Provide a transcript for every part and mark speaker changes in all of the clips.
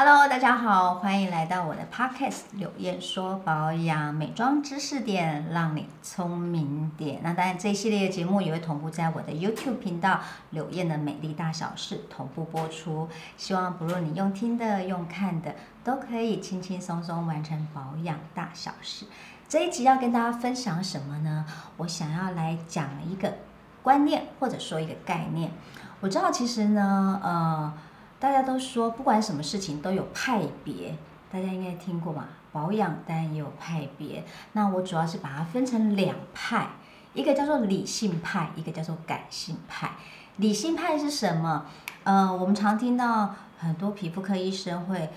Speaker 1: Hello，大家好，欢迎来到我的 Podcast 柳燕说保养美妆知识点，让你聪明点。那当然，这一系列的节目也会同步在我的 YouTube 频道柳燕的美丽大小事同步播出。希望不论你用听的、用看的，都可以轻轻松松完成保养大小事。这一集要跟大家分享什么呢？我想要来讲一个观念，或者说一个概念。我知道，其实呢，呃。大家都说，不管什么事情都有派别，大家应该听过吧？保养当然也有派别。那我主要是把它分成两派，一个叫做理性派，一个叫做感性派。理性派是什么？呃，我们常听到很多皮肤科医生会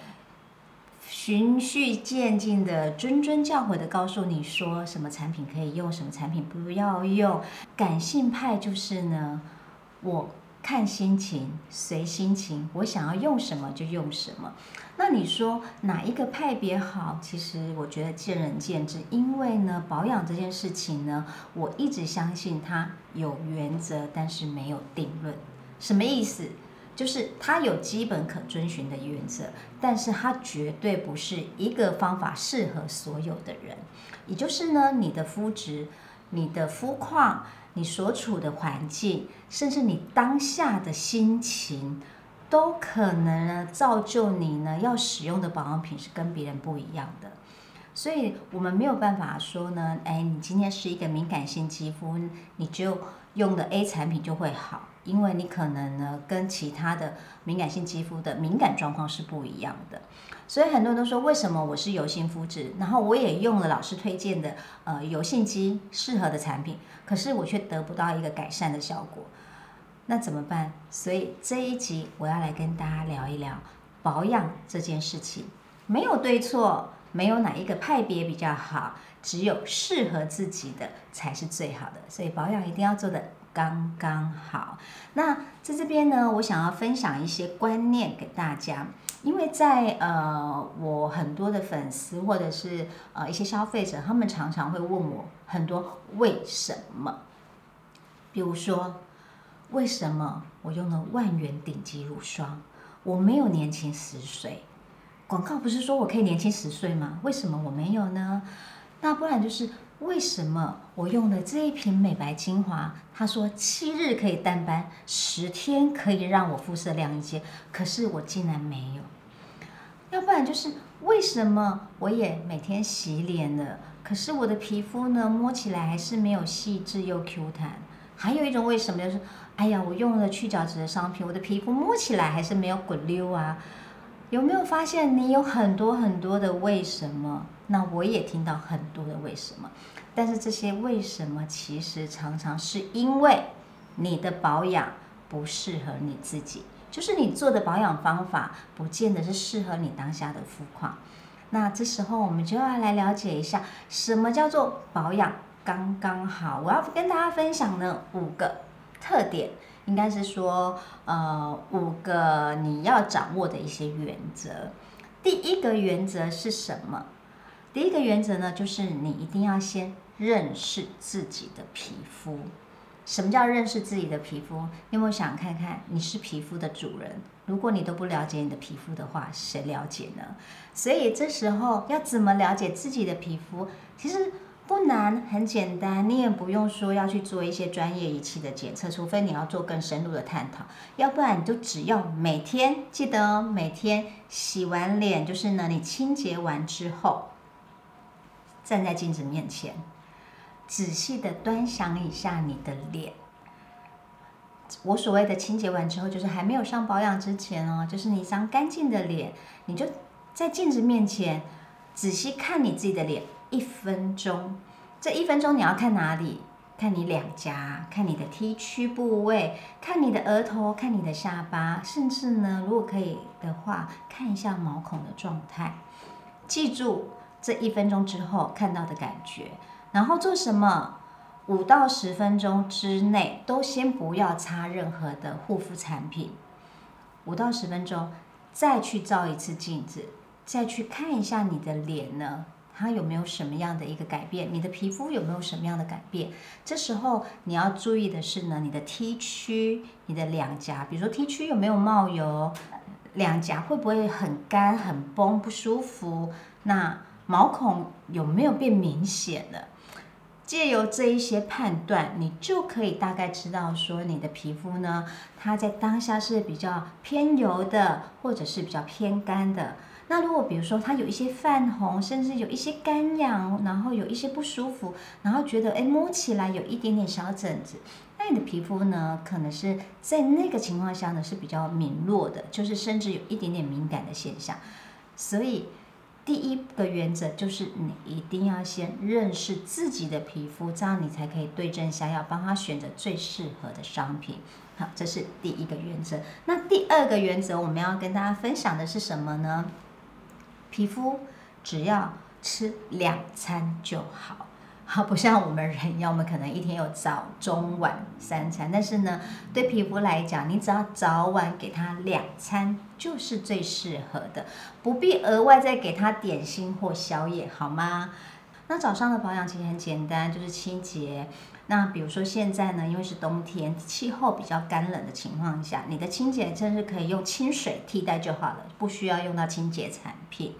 Speaker 1: 循序渐进的、谆谆教诲的告诉你说，什么产品可以用，什么产品不要用。感性派就是呢，我。看心情，随心情，我想要用什么就用什么。那你说哪一个派别好？其实我觉得见仁见智。因为呢，保养这件事情呢，我一直相信它有原则，但是没有定论。什么意思？就是它有基本可遵循的原则，但是它绝对不是一个方法适合所有的人。也就是呢，你的肤质，你的肤况。你所处的环境，甚至你当下的心情，都可能呢造就你呢要使用的保养品是跟别人不一样的。所以，我们没有办法说呢，哎，你今天是一个敏感性肌肤，你就用的 A 产品就会好，因为你可能呢跟其他的敏感性肌肤的敏感状况是不一样的。所以很多人都说，为什么我是油性肤质，然后我也用了老师推荐的呃油性肌适合的产品，可是我却得不到一个改善的效果，那怎么办？所以这一集我要来跟大家聊一聊保养这件事情，没有对错，没有哪一个派别比较好，只有适合自己的才是最好的。所以保养一定要做的刚刚好。那在这边呢，我想要分享一些观念给大家。因为在呃，我很多的粉丝或者是呃一些消费者，他们常常会问我很多为什么，比如说为什么我用了万元顶级乳霜，我没有年轻十岁？广告不是说我可以年轻十岁吗？为什么我没有呢？那不然就是为什么我用的这一瓶美白精华，他说七日可以淡斑，十天可以让我肤色亮一些，可是我竟然没有。要不然就是为什么我也每天洗脸了，可是我的皮肤呢摸起来还是没有细致又 Q 弹。还有一种为什么就是，哎呀，我用了去角质的商品，我的皮肤摸起来还是没有滚溜啊。有没有发现你有很多很多的为什么？那我也听到很多的为什么，但是这些为什么其实常常是因为你的保养不适合你自己，就是你做的保养方法不见得是适合你当下的肤况。那这时候我们就要来了解一下什么叫做保养刚刚好。我要跟大家分享呢五个特点。应该是说，呃，五个你要掌握的一些原则。第一个原则是什么？第一个原则呢，就是你一定要先认识自己的皮肤。什么叫认识自己的皮肤？你有没有想看看，你是皮肤的主人？如果你都不了解你的皮肤的话，谁了解呢？所以这时候要怎么了解自己的皮肤？其实。不难，很简单，你也不用说要去做一些专业仪器的检测，除非你要做更深入的探讨，要不然你就只要每天记得哦每天洗完脸，就是呢，你清洁完之后，站在镜子面前，仔细的端详一下你的脸。我所谓的清洁完之后，就是还没有上保养之前哦，就是你一张干净的脸，你就在镜子面前仔细看你自己的脸。一分钟，这一分钟你要看哪里？看你两颊，看你的 T 区部位，看你的额头，看你的下巴，甚至呢，如果可以的话，看一下毛孔的状态。记住这一分钟之后看到的感觉，然后做什么？五到十分钟之内都先不要擦任何的护肤产品。五到十分钟再去照一次镜子，再去看一下你的脸呢？它有没有什么样的一个改变？你的皮肤有没有什么样的改变？这时候你要注意的是呢，你的 T 区、你的两颊，比如说 T 区有没有冒油，两颊会不会很干、很崩、不舒服？那毛孔有没有变明显了？借由这一些判断，你就可以大概知道说你的皮肤呢，它在当下是比较偏油的，或者是比较偏干的。那如果比如说它有一些泛红，甚至有一些干痒，然后有一些不舒服，然后觉得哎摸起来有一点点小疹子，那你的皮肤呢，可能是在那个情况下呢是比较敏弱的，就是甚至有一点点敏感的现象，所以。第一个原则就是你一定要先认识自己的皮肤，这样你才可以对症下药，帮他选择最适合的商品。好，这是第一个原则。那第二个原则我们要跟大家分享的是什么呢？皮肤只要吃两餐就好。好，不像我们人一样，我们可能一天有早、中、晚三餐，但是呢，对皮肤来讲，你只要早晚给它两餐就是最适合的，不必额外再给它点心或宵夜，好吗？那早上的保养其实很简单，就是清洁。那比如说现在呢，因为是冬天，气候比较干冷的情况下，你的清洁真是可以用清水替代就好了，不需要用到清洁产品。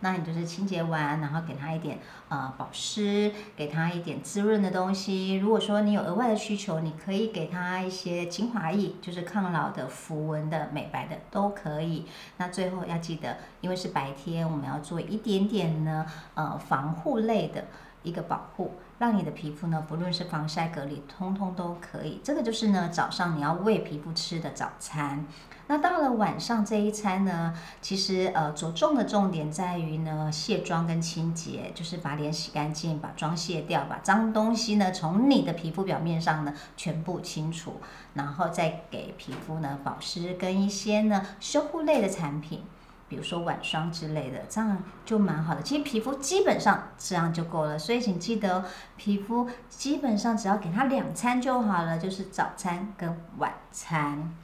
Speaker 1: 那你就是清洁完，然后给它一点呃保湿，给它一点滋润的东西。如果说你有额外的需求，你可以给它一些精华液，就是抗老的、浮纹的、美白的都可以。那最后要记得，因为是白天，我们要做一点点呢呃防护类的一个保护，让你的皮肤呢不论是防晒、隔离，通通都可以。这个就是呢早上你要喂皮肤吃的早餐。那到了晚上这一餐呢，其实呃着重的重点在于呢卸妆跟清洁，就是把脸洗干净，把妆卸掉，把脏东西呢从你的皮肤表面上呢全部清除，然后再给皮肤呢保湿跟一些呢修护类的产品，比如说晚霜之类的，这样就蛮好的。其实皮肤基本上这样就够了，所以请记得皮肤基本上只要给它两餐就好了，就是早餐跟晚餐。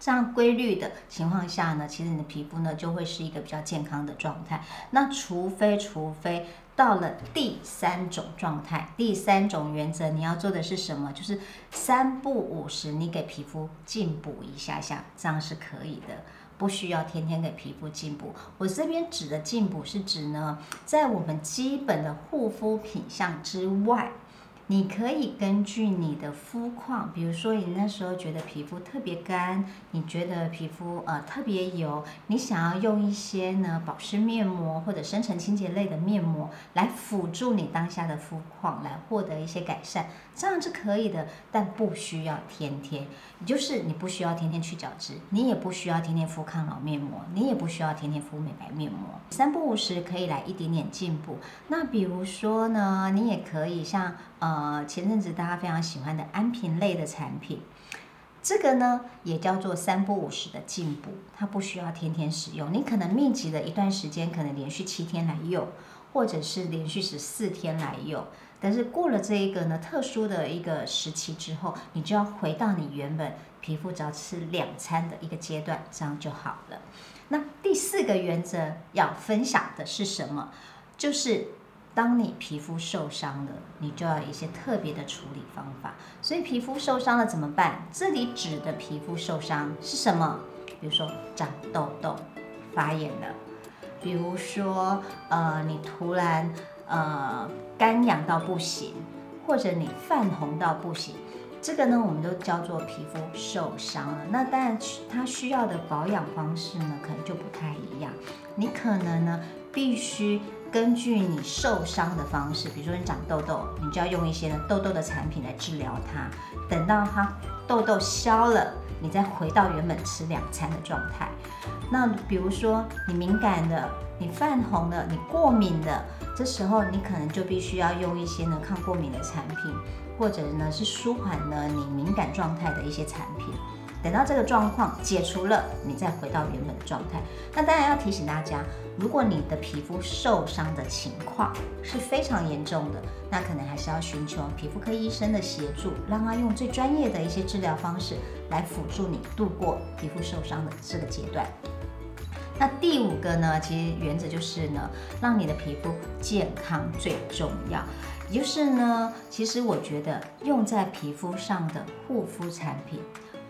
Speaker 1: 这样规律的情况下呢，其实你的皮肤呢就会是一个比较健康的状态。那除非除非到了第三种状态，第三种原则你要做的是什么？就是三不五时，你给皮肤进补一下下，这样是可以的，不需要天天给皮肤进补。我这边指的进补是指呢，在我们基本的护肤品项之外。你可以根据你的肤况，比如说你那时候觉得皮肤特别干，你觉得皮肤呃特别油，你想要用一些呢保湿面膜或者深层清洁类的面膜来辅助你当下的肤况，来获得一些改善，这样是可以的，但不需要天天，也就是你不需要天天去角质，你也不需要天天敷抗老面膜，你也不需要天天敷美白面膜，三不五时可以来一点点进步。那比如说呢，你也可以像呃。呃，前阵子大家非常喜欢的安瓶类的产品，这个呢也叫做三不五十的进补，它不需要天天使用，你可能密集的一段时间，可能连续七天来用，或者是连续十四天来用，但是过了这一个呢特殊的一个时期之后，你就要回到你原本皮肤只要吃两餐的一个阶段，这样就好了。那第四个原则要分享的是什么？就是。当你皮肤受伤了，你就要有一些特别的处理方法。所以皮肤受伤了怎么办？这里指的皮肤受伤是什么？比如说长痘痘、发炎了，比如说呃你突然呃干痒到不行，或者你泛红到不行，这个呢我们都叫做皮肤受伤了。那当然它需要的保养方式呢可能就不太一样。你可能呢必须。根据你受伤的方式，比如说你长痘痘，你就要用一些呢痘痘的产品来治疗它。等到它痘痘消了，你再回到原本吃两餐的状态。那比如说你敏感的、你泛红的、你过敏的，这时候你可能就必须要用一些呢抗过敏的产品，或者呢是舒缓呢你敏感状态的一些产品。等到这个状况解除了，你再回到原本的状态。那当然要提醒大家，如果你的皮肤受伤的情况是非常严重的，那可能还是要寻求皮肤科医生的协助，让他用最专业的一些治疗方式来辅助你度过皮肤受伤的这个阶段。那第五个呢，其实原则就是呢，让你的皮肤健康最重要。也就是呢，其实我觉得用在皮肤上的护肤产品。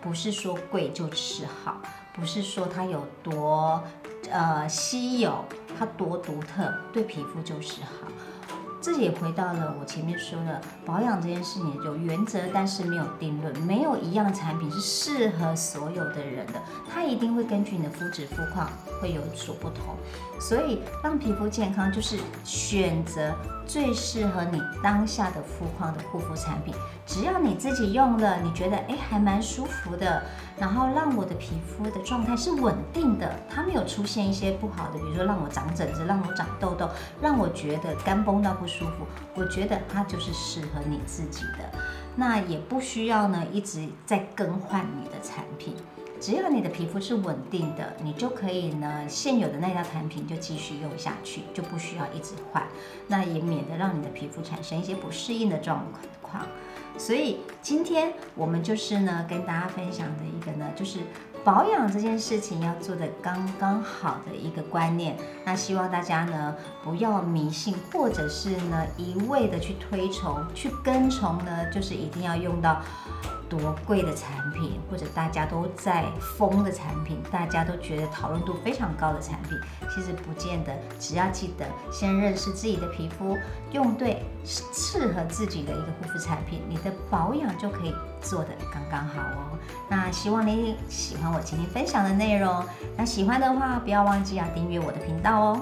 Speaker 1: 不是说贵就是好，不是说它有多呃稀有，它多独特，对皮肤就是好。这也回到了我前面说的保养这件事情有原则，但是没有定论，没有一样产品是适合所有的人的，它一定会根据你的肤质肤况会有所不同。所以让皮肤健康就是选择最适合你当下的肤况的护肤产品，只要你自己用了，你觉得哎还蛮舒服的，然后让我的皮肤的状态是稳定的，它没有出现一些不好的，比如说让我长疹子，让我长痘痘，让我觉得干绷到不舒服，我觉得它就是适合你自己的，那也不需要呢一直在更换你的产品。只要你的皮肤是稳定的，你就可以呢，现有的那套产品就继续用下去，就不需要一直换，那也免得让你的皮肤产生一些不适应的状况。所以今天我们就是呢，跟大家分享的一个呢，就是保养这件事情要做的刚刚好的一个观念。那希望大家呢不要迷信，或者是呢一味的去推崇、去跟从呢，就是一定要用到。多贵的产品，或者大家都在疯的产品，大家都觉得讨论度非常高的产品，其实不见得。只要记得先认识自己的皮肤，用对适合自己的一个护肤产品，你的保养就可以做得刚刚好哦。那希望你喜欢我今天分享的内容，那喜欢的话不要忘记要订阅我的频道哦。